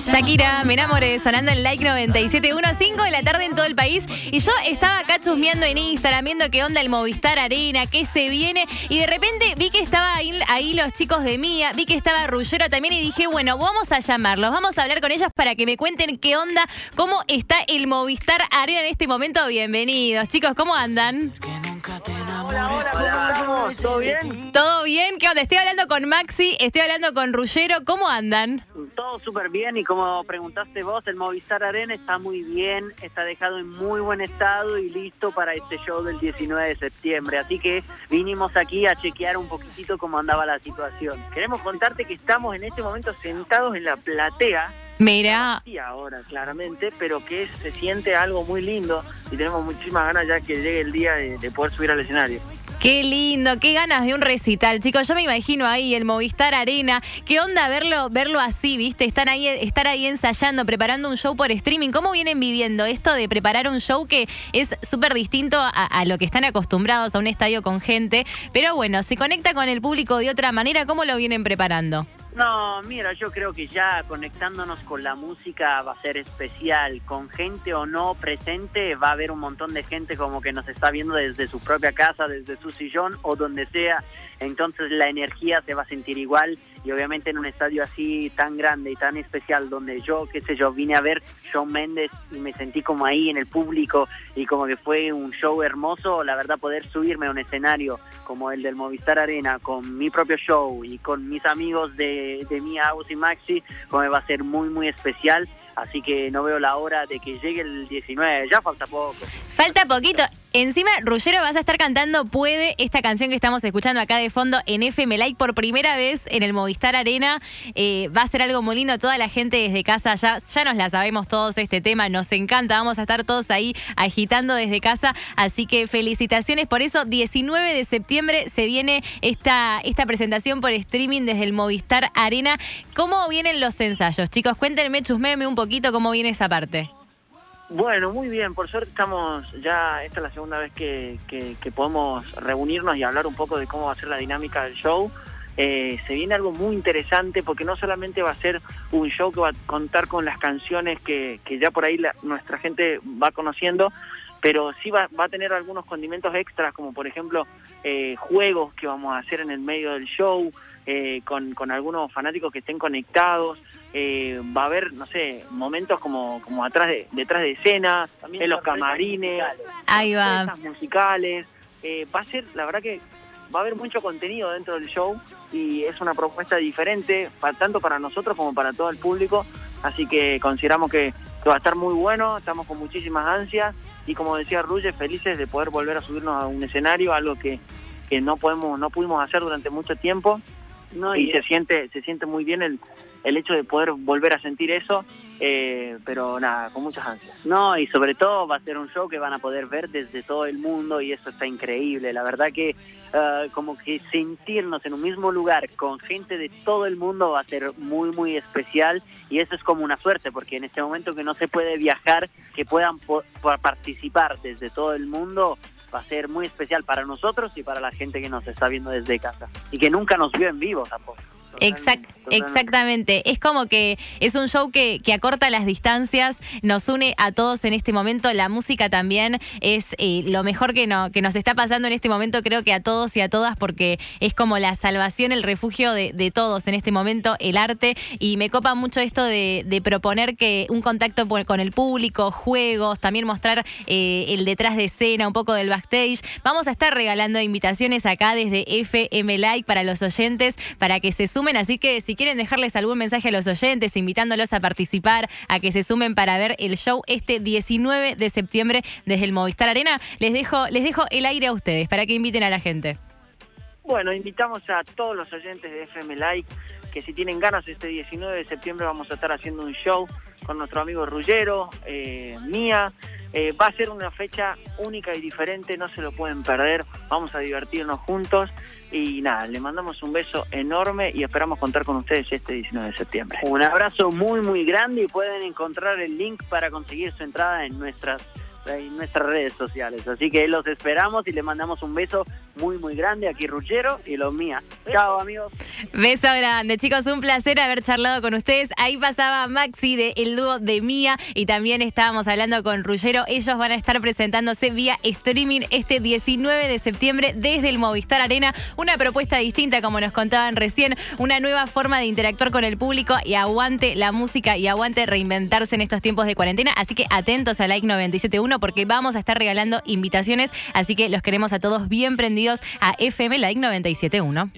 Shakira, me enamoré, sonando en Like 97.1, 5 de la tarde en todo el país. Y yo estaba acá chusmeando en Instagram, viendo qué onda el Movistar Arena, qué se viene. Y de repente vi que estaba ahí, los chicos de Mía, vi que estaba Rullero también. Y dije, bueno, vamos a llamarlos, vamos a hablar con ellos para que me cuenten qué onda, cómo está el Movistar Arena en este momento. Bienvenidos, chicos, ¿cómo andan? ¿Todo bien? ¿Todo bien? ¿Qué onda? Estoy hablando con Maxi, estoy hablando con Rullero. ¿Cómo andan? Todo súper bien y como preguntaste vos, el Movistar Arena está muy bien, está dejado en muy buen estado y listo para este show del 19 de septiembre. Así que vinimos aquí a chequear un poquitito cómo andaba la situación. Queremos contarte que estamos en este momento sentados en la platea Mira. Sí, ahora, claramente, pero que se siente algo muy lindo y tenemos muchísimas ganas ya que llegue el día de, poder subir al escenario. Qué lindo, qué ganas de un recital, chicos. Yo me imagino ahí el Movistar Arena. Qué onda verlo, verlo así, ¿viste? Estar ahí, estar ahí ensayando, preparando un show por streaming. ¿Cómo vienen viviendo esto de preparar un show que es súper distinto a, a, lo que están acostumbrados a un estadio con gente? Pero bueno, se conecta con el público de otra manera. ¿Cómo lo vienen preparando? No, mira, yo creo que ya conectándonos con la música va a ser especial. Con gente o no presente, va a haber un montón de gente como que nos está viendo desde su propia casa, desde su sillón o donde sea. Entonces la energía se va a sentir igual y obviamente en un estadio así tan grande y tan especial donde yo, qué sé yo, vine a ver Shawn Mendes y me sentí como ahí en el público y como que fue un show hermoso, la verdad poder subirme a un escenario como el del Movistar Arena con mi propio show y con mis amigos de, de mi Agus y Maxi, como va a ser muy muy especial, así que no veo la hora de que llegue el 19, ya falta poco. Falta poquito. Encima, Ruggero, vas a estar cantando Puede, esta canción que estamos escuchando acá de fondo en FM por primera vez en el Movistar Arena. Eh, va a ser algo muy lindo. Toda la gente desde casa ya, ya nos la sabemos todos este tema. Nos encanta. Vamos a estar todos ahí agitando desde casa. Así que felicitaciones por eso. 19 de septiembre se viene esta, esta presentación por streaming desde el Movistar Arena. ¿Cómo vienen los ensayos? Chicos, cuéntenme, chusmeme un poquito cómo viene esa parte. Bueno, muy bien, por suerte estamos ya, esta es la segunda vez que, podemos reunirnos y hablar un poco de cómo va a ser la dinámica del show. Eh, se viene algo muy interesante porque no solamente va a ser un show que va a contar con las canciones que, que ya por ahí nuestra gente va conociendo, pero sí va, va, a tener algunos condimentos extras, como por ejemplo eh, juegos que vamos a hacer en el medio del show, eh, con, con, algunos fanáticos que estén conectados, eh, va a haber, no sé, momentos como, como atrás de, detrás de escena, en los camarines, Ahí va. musicales, va a ser, la verdad que va a haber mucho contenido dentro del show y es una propuesta diferente, tanto para nosotros como para todo el público, así que consideramos que, que va a estar muy bueno, estamos con muchísimas ansias y como decía Ruye, felices de poder volver a subirnos a un escenario, algo que, que no podemos, no pudimos hacer durante mucho tiempo. No, y, se siente, se siente muy bien el, el hecho de poder volver a sentir eso, eh, pero nada, con muchas ansias. No, y sobre todo va a ser un show que van a poder ver desde todo el mundo y eso está increíble. La verdad que eh, como que sentirnos en un mismo lugar con gente de todo el mundo va a ser muy, muy especial y eso es como una suerte porque en este momento que no se puede viajar, que puedan participar desde todo el mundo, va a ser muy especial para nosotros y para la gente que nos está viendo desde casa y que nunca nos vio en vivo tampoco exactamente. Es como que es un show que, que, acorta las distancias, nos une a todos en este momento. La música también es eh, lo mejor que, no, que nos está pasando en este momento, creo que a todos y a todas, porque es como la salvación, el refugio de, todos en este momento, el arte. Y me copa mucho esto de, proponer que un contacto con el público, juegos, también mostrar eh, el detrás de escena, un poco del backstage. Vamos a estar regalando invitaciones acá desde FM Like para los oyentes, para que se Así que si quieren dejarles algún mensaje a los oyentes, invitándolos a participar, a que se sumen para ver el show este 19 de septiembre desde el Movistar Arena, les dejo, les dejo el aire a ustedes para que inviten a la gente. Bueno, invitamos a todos los oyentes de FM Like que si tienen ganas este 19 de septiembre vamos a estar haciendo un show con nuestro amigo Rullero, eh, Mía. Eh, va a ser una fecha única y diferente, no se lo pueden perder. Vamos a divertirnos juntos y nada, le mandamos un beso enorme y esperamos contar con ustedes este 19 de septiembre. Un abrazo muy, muy grande y pueden encontrar el link para conseguir su entrada en nuestras en nuestras redes sociales. Así que los esperamos y le mandamos un beso muy, muy grande aquí, Ruggero y los mía. Chao, amigos. Beso grande, chicos. Un placer haber charlado con ustedes. Ahí pasaba Maxi de el dúo de Mía y también estábamos hablando con Ruggero. Ellos van a estar presentándose vía streaming este 19 de septiembre desde el Movistar Arena. Una propuesta distinta, como nos contaban recién, una nueva forma de interactuar con el público y aguante la música y aguante reinventarse en estos tiempos de cuarentena. Así que atentos a Like 971 porque vamos a estar regalando invitaciones. Así que los queremos a todos bien prendidos a FM Like 971.